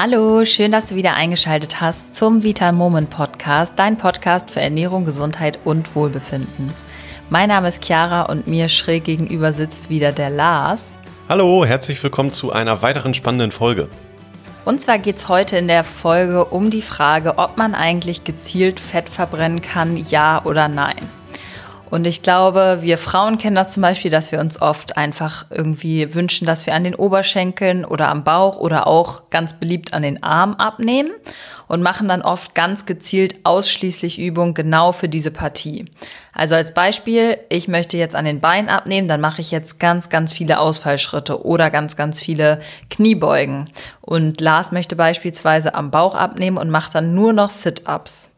Hallo, schön, dass du wieder eingeschaltet hast zum Vital Moment Podcast, dein Podcast für Ernährung, Gesundheit und Wohlbefinden. Mein Name ist Chiara und mir schräg gegenüber sitzt wieder der Lars. Hallo, herzlich willkommen zu einer weiteren spannenden Folge. Und zwar geht es heute in der Folge um die Frage, ob man eigentlich gezielt Fett verbrennen kann, ja oder nein. Und ich glaube, wir Frauen kennen das zum Beispiel, dass wir uns oft einfach irgendwie wünschen, dass wir an den Oberschenkeln oder am Bauch oder auch ganz beliebt an den Arm abnehmen und machen dann oft ganz gezielt ausschließlich Übungen genau für diese Partie. Also als Beispiel, ich möchte jetzt an den Beinen abnehmen, dann mache ich jetzt ganz, ganz viele Ausfallschritte oder ganz, ganz viele Kniebeugen. Und Lars möchte beispielsweise am Bauch abnehmen und macht dann nur noch Sit-ups.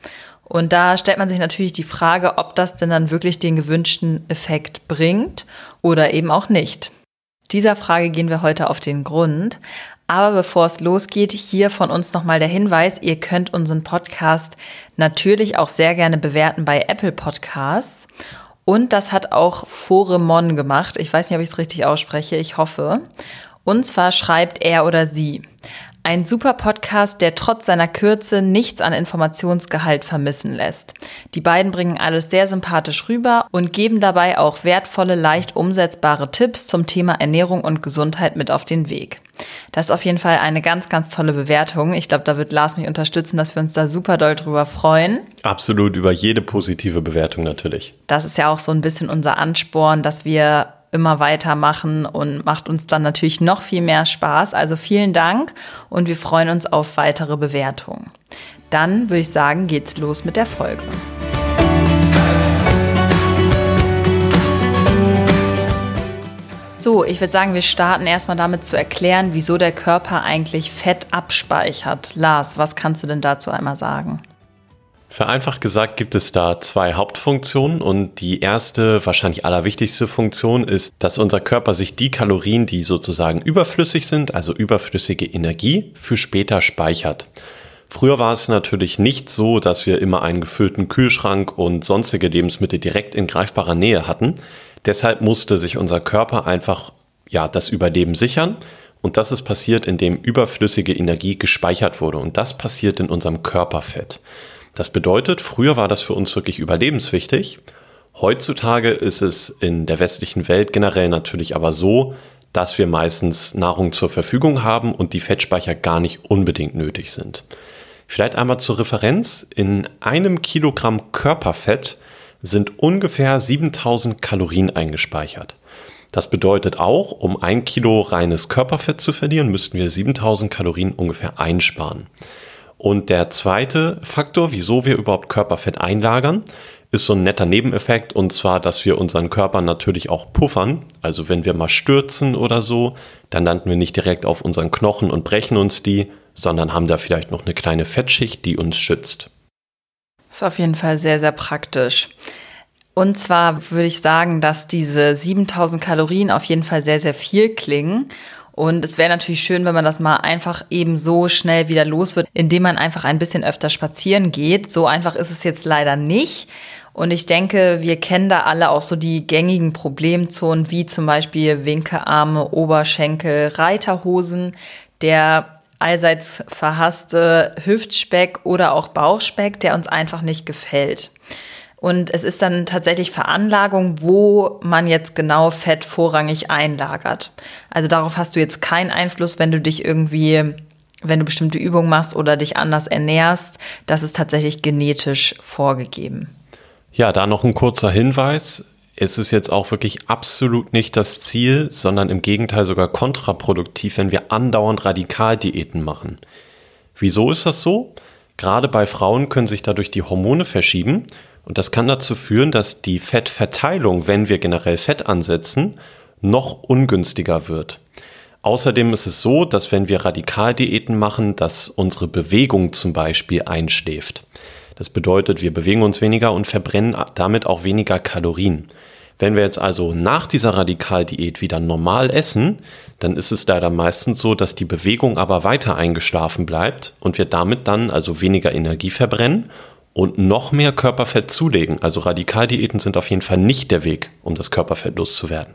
Und da stellt man sich natürlich die Frage, ob das denn dann wirklich den gewünschten Effekt bringt oder eben auch nicht. Dieser Frage gehen wir heute auf den Grund. Aber bevor es losgeht, hier von uns nochmal der Hinweis, ihr könnt unseren Podcast natürlich auch sehr gerne bewerten bei Apple Podcasts. Und das hat auch Foremon gemacht. Ich weiß nicht, ob ich es richtig ausspreche, ich hoffe. Und zwar schreibt er oder sie. Ein super Podcast, der trotz seiner Kürze nichts an Informationsgehalt vermissen lässt. Die beiden bringen alles sehr sympathisch rüber und geben dabei auch wertvolle, leicht umsetzbare Tipps zum Thema Ernährung und Gesundheit mit auf den Weg. Das ist auf jeden Fall eine ganz, ganz tolle Bewertung. Ich glaube, da wird Lars mich unterstützen, dass wir uns da super doll drüber freuen. Absolut, über jede positive Bewertung natürlich. Das ist ja auch so ein bisschen unser Ansporn, dass wir immer weitermachen und macht uns dann natürlich noch viel mehr Spaß. Also vielen Dank und wir freuen uns auf weitere Bewertungen. Dann würde ich sagen, geht's los mit der Folge. So, ich würde sagen, wir starten erstmal damit zu erklären, wieso der Körper eigentlich Fett abspeichert. Lars, was kannst du denn dazu einmal sagen? Vereinfacht gesagt gibt es da zwei Hauptfunktionen und die erste, wahrscheinlich allerwichtigste Funktion ist, dass unser Körper sich die Kalorien, die sozusagen überflüssig sind, also überflüssige Energie, für später speichert. Früher war es natürlich nicht so, dass wir immer einen gefüllten Kühlschrank und sonstige Lebensmittel direkt in greifbarer Nähe hatten. Deshalb musste sich unser Körper einfach ja, das Überleben sichern. Und das ist passiert, indem überflüssige Energie gespeichert wurde. Und das passiert in unserem Körperfett. Das bedeutet, früher war das für uns wirklich überlebenswichtig. Heutzutage ist es in der westlichen Welt generell natürlich aber so, dass wir meistens Nahrung zur Verfügung haben und die Fettspeicher gar nicht unbedingt nötig sind. Vielleicht einmal zur Referenz. In einem Kilogramm Körperfett sind ungefähr 7000 Kalorien eingespeichert. Das bedeutet auch, um ein Kilo reines Körperfett zu verlieren, müssten wir 7000 Kalorien ungefähr einsparen. Und der zweite Faktor, wieso wir überhaupt Körperfett einlagern, ist so ein netter Nebeneffekt und zwar, dass wir unseren Körper natürlich auch puffern. Also wenn wir mal stürzen oder so, dann landen wir nicht direkt auf unseren Knochen und brechen uns die, sondern haben da vielleicht noch eine kleine Fettschicht, die uns schützt. Das ist auf jeden Fall sehr, sehr praktisch. Und zwar würde ich sagen, dass diese 7000 Kalorien auf jeden Fall sehr, sehr viel klingen. Und es wäre natürlich schön, wenn man das mal einfach eben so schnell wieder los wird, indem man einfach ein bisschen öfter spazieren geht. So einfach ist es jetzt leider nicht. Und ich denke, wir kennen da alle auch so die gängigen Problemzonen, wie zum Beispiel Winkearme, Oberschenkel, Reiterhosen, der allseits verhasste Hüftspeck oder auch Bauchspeck, der uns einfach nicht gefällt. Und es ist dann tatsächlich Veranlagung, wo man jetzt genau Fett vorrangig einlagert. Also darauf hast du jetzt keinen Einfluss, wenn du dich irgendwie, wenn du bestimmte Übungen machst oder dich anders ernährst. Das ist tatsächlich genetisch vorgegeben. Ja, da noch ein kurzer Hinweis. Es ist jetzt auch wirklich absolut nicht das Ziel, sondern im Gegenteil sogar kontraproduktiv, wenn wir andauernd Radikaldiäten machen. Wieso ist das so? Gerade bei Frauen können sich dadurch die Hormone verschieben und das kann dazu führen, dass die Fettverteilung, wenn wir generell Fett ansetzen, noch ungünstiger wird. Außerdem ist es so, dass wenn wir Radikaldiäten machen, dass unsere Bewegung zum Beispiel einschläft. Das bedeutet, wir bewegen uns weniger und verbrennen damit auch weniger Kalorien. Wenn wir jetzt also nach dieser Radikaldiät wieder normal essen, dann ist es leider meistens so, dass die Bewegung aber weiter eingeschlafen bleibt und wir damit dann also weniger Energie verbrennen und noch mehr Körperfett zulegen. Also Radikaldiäten sind auf jeden Fall nicht der Weg, um das Körperfett loszuwerden.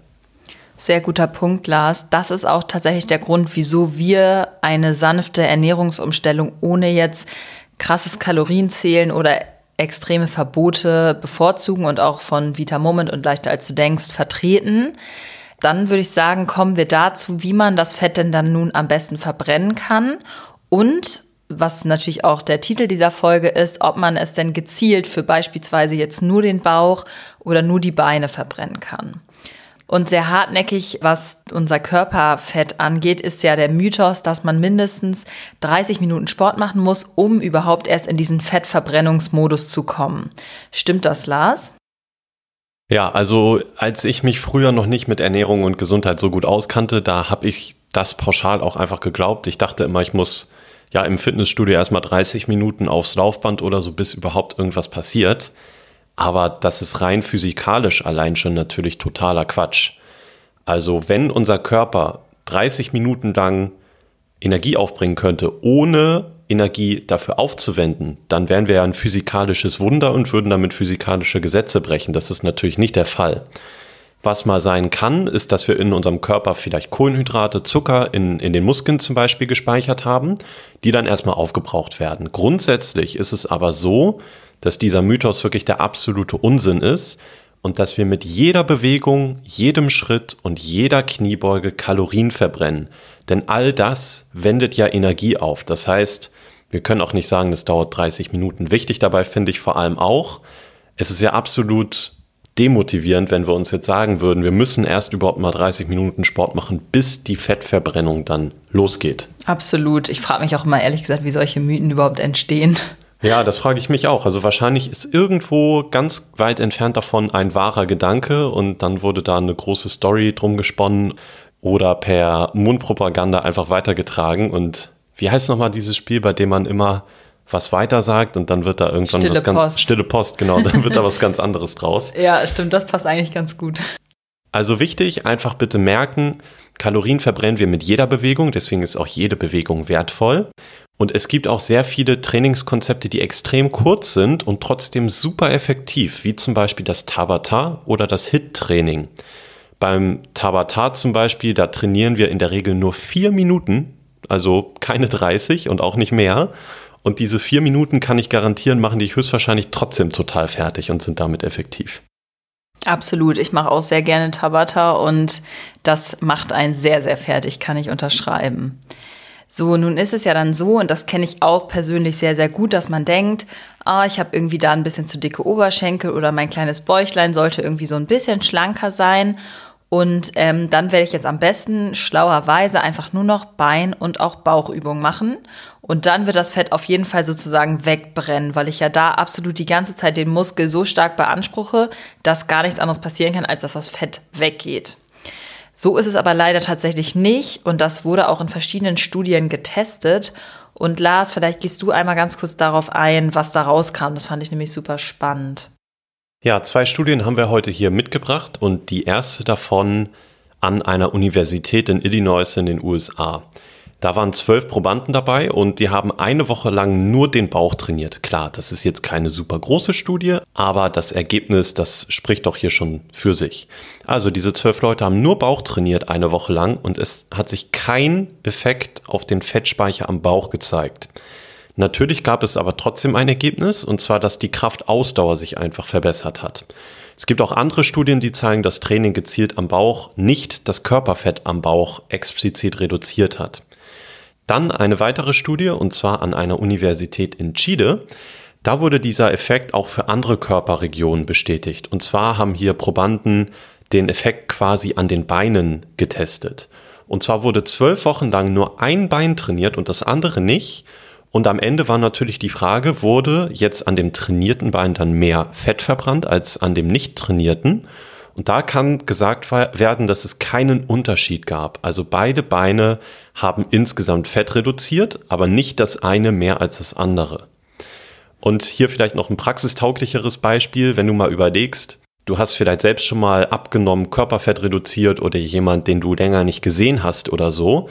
Sehr guter Punkt, Lars. Das ist auch tatsächlich der Grund, wieso wir eine sanfte Ernährungsumstellung ohne jetzt krasses Kalorienzählen oder extreme Verbote bevorzugen und auch von Vita Moment und leichter als du denkst vertreten. Dann würde ich sagen, kommen wir dazu, wie man das Fett denn dann nun am besten verbrennen kann und was natürlich auch der Titel dieser Folge ist, ob man es denn gezielt für beispielsweise jetzt nur den Bauch oder nur die Beine verbrennen kann. Und sehr hartnäckig, was unser Körperfett angeht, ist ja der Mythos, dass man mindestens 30 Minuten Sport machen muss, um überhaupt erst in diesen Fettverbrennungsmodus zu kommen. Stimmt das, Lars? Ja, also als ich mich früher noch nicht mit Ernährung und Gesundheit so gut auskannte, da habe ich das pauschal auch einfach geglaubt. Ich dachte immer, ich muss ja im Fitnessstudio erstmal 30 Minuten aufs Laufband oder so, bis überhaupt irgendwas passiert. Aber das ist rein physikalisch allein schon natürlich totaler Quatsch. Also wenn unser Körper 30 Minuten lang Energie aufbringen könnte, ohne Energie dafür aufzuwenden, dann wären wir ja ein physikalisches Wunder und würden damit physikalische Gesetze brechen. Das ist natürlich nicht der Fall. Was mal sein kann, ist, dass wir in unserem Körper vielleicht Kohlenhydrate, Zucker in, in den Muskeln zum Beispiel gespeichert haben, die dann erstmal aufgebraucht werden. Grundsätzlich ist es aber so, dass dieser Mythos wirklich der absolute Unsinn ist und dass wir mit jeder Bewegung, jedem Schritt und jeder Kniebeuge Kalorien verbrennen. Denn all das wendet ja Energie auf. Das heißt, wir können auch nicht sagen, das dauert 30 Minuten. Wichtig dabei finde ich vor allem auch, es ist ja absolut demotivierend, wenn wir uns jetzt sagen würden, wir müssen erst überhaupt mal 30 Minuten Sport machen, bis die Fettverbrennung dann losgeht. Absolut. Ich frage mich auch immer ehrlich gesagt, wie solche Mythen überhaupt entstehen. Ja, das frage ich mich auch. Also wahrscheinlich ist irgendwo ganz weit entfernt davon ein wahrer Gedanke und dann wurde da eine große Story drum gesponnen oder per Mundpropaganda einfach weitergetragen. Und wie heißt nochmal dieses Spiel, bei dem man immer was weiter sagt und dann wird da irgendwann stille was ganz Post. stille Post, genau, dann wird da was ganz anderes draus. Ja, stimmt, das passt eigentlich ganz gut. Also wichtig, einfach bitte merken, Kalorien verbrennen wir mit jeder Bewegung, deswegen ist auch jede Bewegung wertvoll. Und es gibt auch sehr viele Trainingskonzepte, die extrem kurz sind und trotzdem super effektiv, wie zum Beispiel das Tabata oder das HIT-Training. Beim Tabata zum Beispiel, da trainieren wir in der Regel nur vier Minuten, also keine 30 und auch nicht mehr. Und diese vier Minuten kann ich garantieren, machen dich höchstwahrscheinlich trotzdem total fertig und sind damit effektiv. Absolut. Ich mache auch sehr gerne Tabata und das macht einen sehr, sehr fertig, kann ich unterschreiben. So, nun ist es ja dann so, und das kenne ich auch persönlich sehr, sehr gut, dass man denkt, ah, ich habe irgendwie da ein bisschen zu dicke Oberschenkel oder mein kleines Bäuchlein sollte irgendwie so ein bisschen schlanker sein. Und ähm, dann werde ich jetzt am besten schlauerweise einfach nur noch Bein- und auch Bauchübungen machen. Und dann wird das Fett auf jeden Fall sozusagen wegbrennen, weil ich ja da absolut die ganze Zeit den Muskel so stark beanspruche, dass gar nichts anderes passieren kann, als dass das Fett weggeht. So ist es aber leider tatsächlich nicht und das wurde auch in verschiedenen Studien getestet. Und Lars, vielleicht gehst du einmal ganz kurz darauf ein, was da rauskam. Das fand ich nämlich super spannend. Ja, zwei Studien haben wir heute hier mitgebracht und die erste davon an einer Universität in Illinois in den USA. Da waren zwölf Probanden dabei und die haben eine Woche lang nur den Bauch trainiert. Klar, das ist jetzt keine super große Studie, aber das Ergebnis, das spricht doch hier schon für sich. Also diese zwölf Leute haben nur Bauch trainiert eine Woche lang und es hat sich kein Effekt auf den Fettspeicher am Bauch gezeigt. Natürlich gab es aber trotzdem ein Ergebnis, und zwar, dass die Kraftausdauer sich einfach verbessert hat. Es gibt auch andere Studien, die zeigen, dass Training gezielt am Bauch nicht das Körperfett am Bauch explizit reduziert hat. Dann eine weitere Studie, und zwar an einer Universität in Chile. Da wurde dieser Effekt auch für andere Körperregionen bestätigt. Und zwar haben hier Probanden den Effekt quasi an den Beinen getestet. Und zwar wurde zwölf Wochen lang nur ein Bein trainiert und das andere nicht. Und am Ende war natürlich die Frage, wurde jetzt an dem trainierten Bein dann mehr Fett verbrannt als an dem nicht trainierten? Und da kann gesagt werden, dass es keinen Unterschied gab. Also beide Beine haben insgesamt Fett reduziert, aber nicht das eine mehr als das andere. Und hier vielleicht noch ein praxistauglicheres Beispiel, wenn du mal überlegst, du hast vielleicht selbst schon mal abgenommen, Körperfett reduziert oder jemand, den du länger nicht gesehen hast oder so.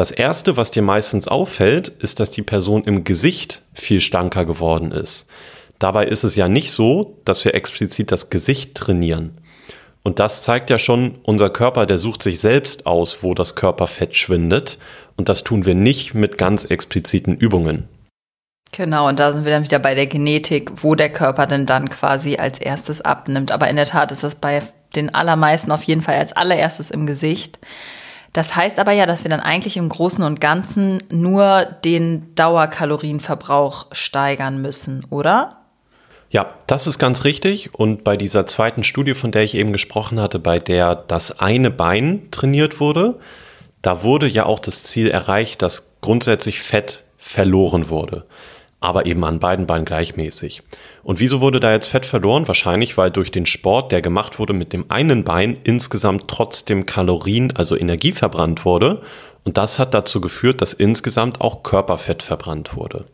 Das erste, was dir meistens auffällt, ist, dass die Person im Gesicht viel stanker geworden ist. Dabei ist es ja nicht so, dass wir explizit das Gesicht trainieren. Und das zeigt ja schon, unser Körper, der sucht sich selbst aus, wo das Körperfett schwindet. Und das tun wir nicht mit ganz expliziten Übungen. Genau, und da sind wir dann wieder bei der Genetik, wo der Körper denn dann quasi als erstes abnimmt. Aber in der Tat ist das bei den allermeisten auf jeden Fall als allererstes im Gesicht. Das heißt aber ja, dass wir dann eigentlich im Großen und Ganzen nur den Dauerkalorienverbrauch steigern müssen, oder? Ja, das ist ganz richtig. Und bei dieser zweiten Studie, von der ich eben gesprochen hatte, bei der das eine Bein trainiert wurde, da wurde ja auch das Ziel erreicht, dass grundsätzlich Fett verloren wurde aber eben an beiden Beinen gleichmäßig. Und wieso wurde da jetzt Fett verloren? Wahrscheinlich, weil durch den Sport, der gemacht wurde mit dem einen Bein, insgesamt trotzdem Kalorien, also Energie verbrannt wurde. Und das hat dazu geführt, dass insgesamt auch Körperfett verbrannt wurde.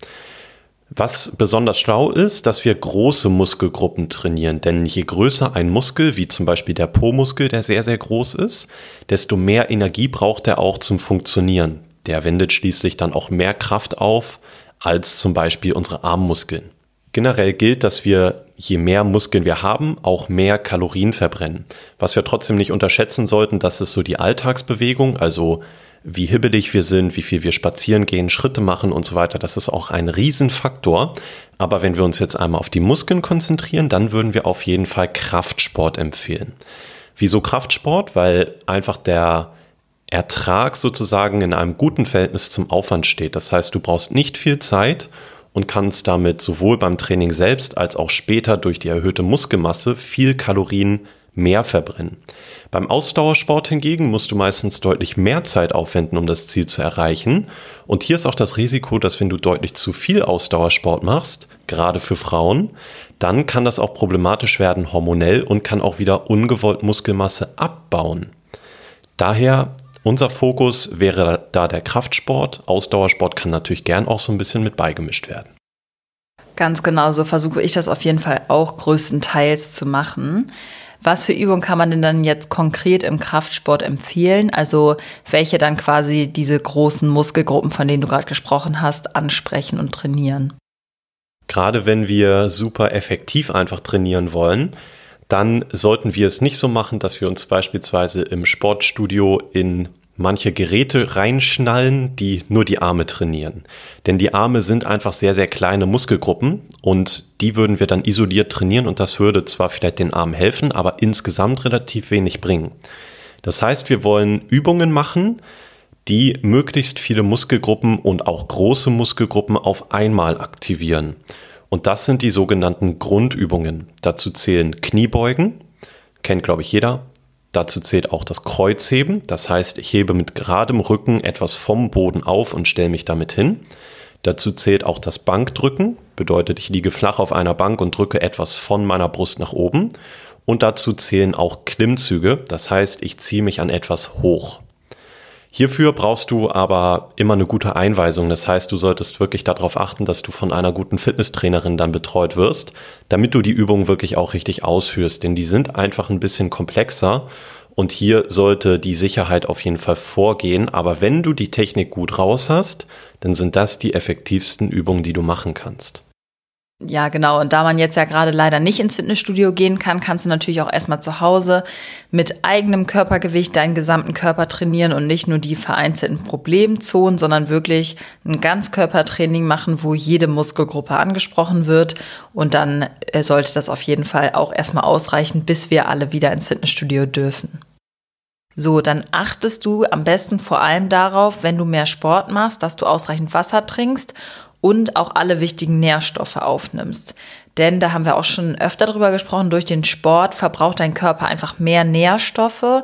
Was besonders schlau ist, dass wir große Muskelgruppen trainieren, denn je größer ein Muskel, wie zum Beispiel der Po-Muskel, der sehr, sehr groß ist, desto mehr Energie braucht er auch zum Funktionieren. Der wendet schließlich dann auch mehr Kraft auf, als zum Beispiel unsere Armmuskeln. Generell gilt, dass wir, je mehr Muskeln wir haben, auch mehr Kalorien verbrennen. Was wir trotzdem nicht unterschätzen sollten, das ist so die Alltagsbewegung, also wie hibbelig wir sind, wie viel wir spazieren gehen, Schritte machen und so weiter. Das ist auch ein Riesenfaktor. Aber wenn wir uns jetzt einmal auf die Muskeln konzentrieren, dann würden wir auf jeden Fall Kraftsport empfehlen. Wieso Kraftsport? Weil einfach der Ertrag sozusagen in einem guten Verhältnis zum Aufwand steht. Das heißt, du brauchst nicht viel Zeit und kannst damit sowohl beim Training selbst als auch später durch die erhöhte Muskelmasse viel Kalorien mehr verbrennen. Beim Ausdauersport hingegen musst du meistens deutlich mehr Zeit aufwenden, um das Ziel zu erreichen. Und hier ist auch das Risiko, dass wenn du deutlich zu viel Ausdauersport machst, gerade für Frauen, dann kann das auch problematisch werden hormonell und kann auch wieder ungewollt Muskelmasse abbauen. Daher unser Fokus wäre da der Kraftsport. Ausdauersport kann natürlich gern auch so ein bisschen mit beigemischt werden. Ganz genau, so versuche ich das auf jeden Fall auch größtenteils zu machen. Was für Übungen kann man denn dann jetzt konkret im Kraftsport empfehlen? Also welche dann quasi diese großen Muskelgruppen, von denen du gerade gesprochen hast, ansprechen und trainieren? Gerade wenn wir super effektiv einfach trainieren wollen, dann sollten wir es nicht so machen, dass wir uns beispielsweise im Sportstudio in manche Geräte reinschnallen, die nur die Arme trainieren. Denn die Arme sind einfach sehr, sehr kleine Muskelgruppen und die würden wir dann isoliert trainieren und das würde zwar vielleicht den Armen helfen, aber insgesamt relativ wenig bringen. Das heißt, wir wollen Übungen machen, die möglichst viele Muskelgruppen und auch große Muskelgruppen auf einmal aktivieren. Und das sind die sogenannten Grundübungen. Dazu zählen Kniebeugen, kennt glaube ich jeder. Dazu zählt auch das Kreuzheben, das heißt, ich hebe mit geradem Rücken etwas vom Boden auf und stelle mich damit hin. Dazu zählt auch das Bankdrücken, bedeutet, ich liege flach auf einer Bank und drücke etwas von meiner Brust nach oben. Und dazu zählen auch Klimmzüge, das heißt, ich ziehe mich an etwas hoch. Hierfür brauchst du aber immer eine gute Einweisung. Das heißt, du solltest wirklich darauf achten, dass du von einer guten Fitnesstrainerin dann betreut wirst, damit du die Übungen wirklich auch richtig ausführst. Denn die sind einfach ein bisschen komplexer und hier sollte die Sicherheit auf jeden Fall vorgehen. Aber wenn du die Technik gut raus hast, dann sind das die effektivsten Übungen, die du machen kannst. Ja, genau. Und da man jetzt ja gerade leider nicht ins Fitnessstudio gehen kann, kannst du natürlich auch erstmal zu Hause mit eigenem Körpergewicht deinen gesamten Körper trainieren und nicht nur die vereinzelten Problemzonen, sondern wirklich ein Ganzkörpertraining machen, wo jede Muskelgruppe angesprochen wird. Und dann äh, sollte das auf jeden Fall auch erstmal ausreichen, bis wir alle wieder ins Fitnessstudio dürfen. So, dann achtest du am besten vor allem darauf, wenn du mehr Sport machst, dass du ausreichend Wasser trinkst und auch alle wichtigen Nährstoffe aufnimmst. Denn da haben wir auch schon öfter drüber gesprochen, durch den Sport verbraucht dein Körper einfach mehr Nährstoffe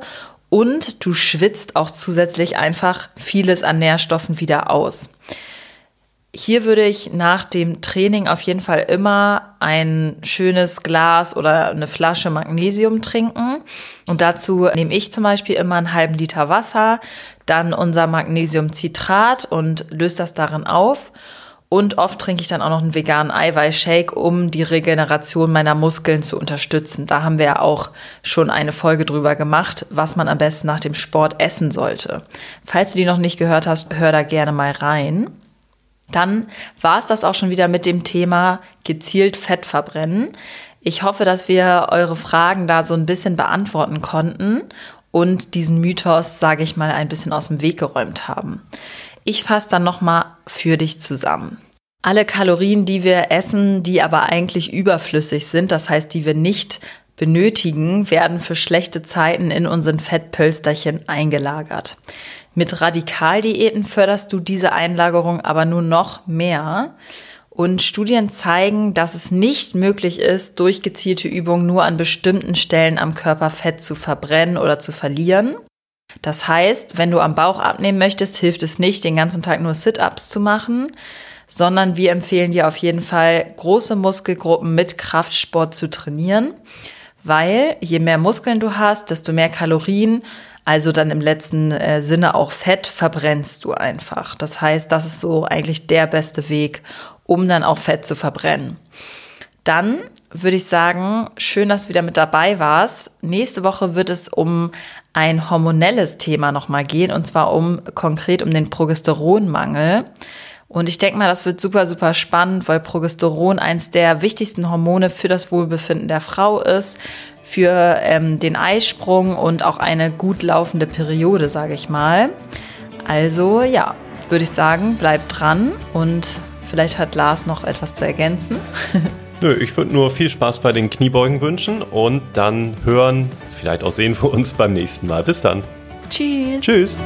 und du schwitzt auch zusätzlich einfach vieles an Nährstoffen wieder aus. Hier würde ich nach dem Training auf jeden Fall immer ein schönes Glas oder eine Flasche Magnesium trinken. Und dazu nehme ich zum Beispiel immer einen halben Liter Wasser, dann unser Magnesiumcitrat und löse das darin auf. Und oft trinke ich dann auch noch einen veganen Eiweißshake, um die Regeneration meiner Muskeln zu unterstützen. Da haben wir ja auch schon eine Folge drüber gemacht, was man am besten nach dem Sport essen sollte. Falls du die noch nicht gehört hast, hör da gerne mal rein. Dann war es das auch schon wieder mit dem Thema gezielt Fett verbrennen. Ich hoffe, dass wir eure Fragen da so ein bisschen beantworten konnten und diesen Mythos, sage ich mal, ein bisschen aus dem Weg geräumt haben. Ich fasse dann nochmal für dich zusammen. Alle Kalorien, die wir essen, die aber eigentlich überflüssig sind, das heißt, die wir nicht benötigen, werden für schlechte Zeiten in unseren Fettpölsterchen eingelagert. Mit Radikaldiäten förderst du diese Einlagerung aber nur noch mehr. Und Studien zeigen, dass es nicht möglich ist, durch gezielte Übungen nur an bestimmten Stellen am Körper Fett zu verbrennen oder zu verlieren. Das heißt, wenn du am Bauch abnehmen möchtest, hilft es nicht, den ganzen Tag nur Sit-ups zu machen, sondern wir empfehlen dir auf jeden Fall, große Muskelgruppen mit Kraftsport zu trainieren, weil je mehr Muskeln du hast, desto mehr Kalorien, also dann im letzten äh, Sinne auch Fett, verbrennst du einfach. Das heißt, das ist so eigentlich der beste Weg, um dann auch Fett zu verbrennen. Dann würde ich sagen, schön, dass du wieder mit dabei warst. Nächste Woche wird es um ein hormonelles Thema nochmal gehen, und zwar um konkret um den Progesteronmangel. Und ich denke mal, das wird super, super spannend, weil Progesteron eins der wichtigsten Hormone für das Wohlbefinden der Frau ist, für ähm, den Eisprung und auch eine gut laufende Periode, sage ich mal. Also ja, würde ich sagen, bleibt dran und Vielleicht hat Lars noch etwas zu ergänzen. Nö, ich würde nur viel Spaß bei den Kniebeugen wünschen und dann hören, vielleicht auch sehen wir uns beim nächsten Mal. Bis dann. Tschüss. Tschüss.